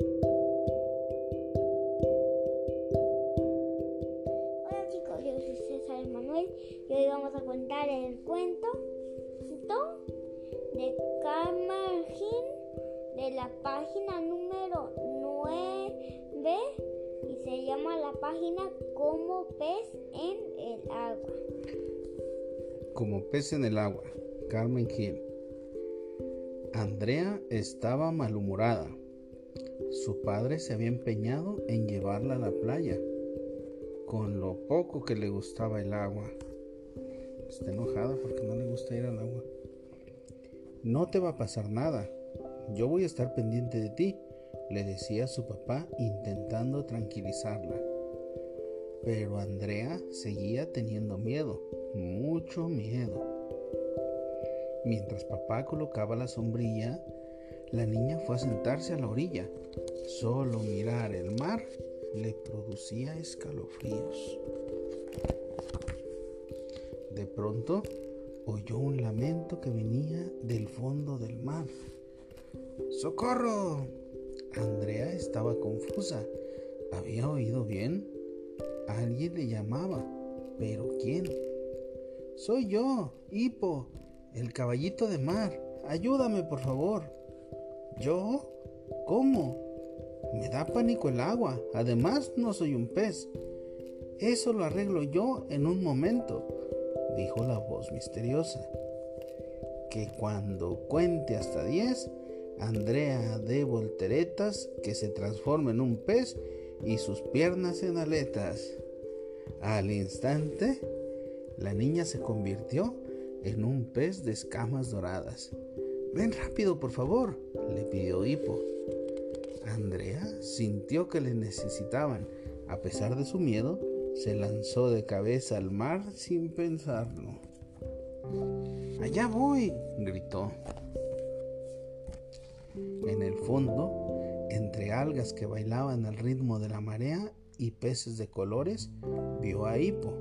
Hola chicos, yo soy César Manuel y hoy vamos a contar el cuento de Camargin de la página número 9 y se llama la página Como pez en el agua. Como pez en el agua, Carmen Gil. Andrea estaba malhumorada. Su padre se había empeñado en llevarla a la playa, con lo poco que le gustaba el agua. Está enojada porque no le gusta ir al agua. No te va a pasar nada. Yo voy a estar pendiente de ti, le decía su papá intentando tranquilizarla. Pero Andrea seguía teniendo miedo, mucho miedo. Mientras papá colocaba la sombrilla, la niña fue a sentarse a la orilla. Solo mirar el mar le producía escalofríos. De pronto oyó un lamento que venía del fondo del mar. ¡Socorro! Andrea estaba confusa. ¿Había oído bien? Alguien le llamaba. ¿Pero quién? Soy yo, Hipo, el caballito de mar. Ayúdame, por favor. ¿Yo? ¿Cómo? Me da pánico el agua. Además, no soy un pez. Eso lo arreglo yo en un momento, dijo la voz misteriosa. Que cuando cuente hasta diez, Andrea dé volteretas que se transforme en un pez y sus piernas en aletas. Al instante, la niña se convirtió en un pez de escamas doradas. Ven rápido, por favor, le pidió Hipo. Andrea sintió que le necesitaban. A pesar de su miedo, se lanzó de cabeza al mar sin pensarlo. Allá voy, gritó. En el fondo, entre algas que bailaban al ritmo de la marea y peces de colores, vio a Hipo.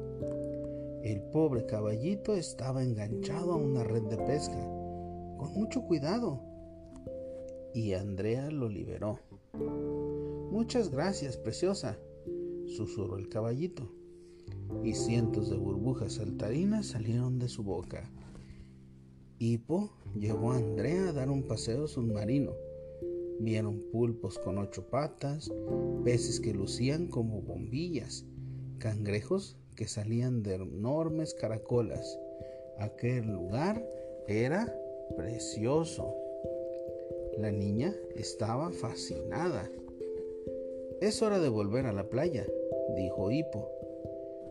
El pobre caballito estaba enganchado a una red de pesca, con mucho cuidado, y Andrea lo liberó. Muchas gracias, preciosa, susurró el caballito, y cientos de burbujas saltarinas salieron de su boca. Hipo llevó a Andrea a dar un paseo submarino. Vieron pulpos con ocho patas, peces que lucían como bombillas, cangrejos que salían de enormes caracolas. Aquel lugar era precioso. La niña estaba fascinada. Es hora de volver a la playa, dijo Hipo,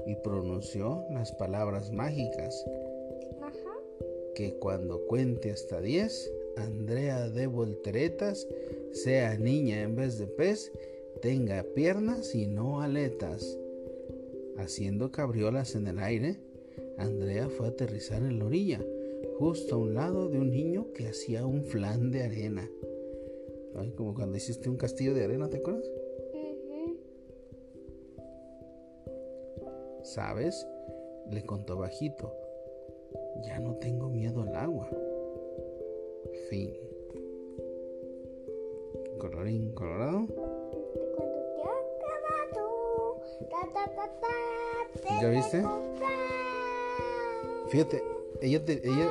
y pronunció las palabras mágicas. Que cuando cuente hasta diez, Andrea de volteretas sea niña en vez de pez, tenga piernas y no aletas. Haciendo cabriolas en el aire, Andrea fue a aterrizar en la orilla, justo a un lado de un niño que hacía un flan de arena. Ay, como cuando hiciste un castillo de arena, ¿te acuerdas? ¿Sabes? Le contó bajito. Ya no tengo miedo al agua. Fin. Colorín colorado. ¿Ya viste? Fíjate, ella, ella,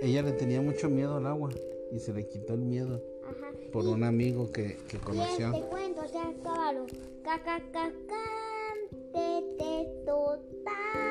ella le tenía mucho miedo al agua y se le quitó el miedo por un amigo que, que conoció. Y este cuento se acabaron. Caca, caca, te, te, total.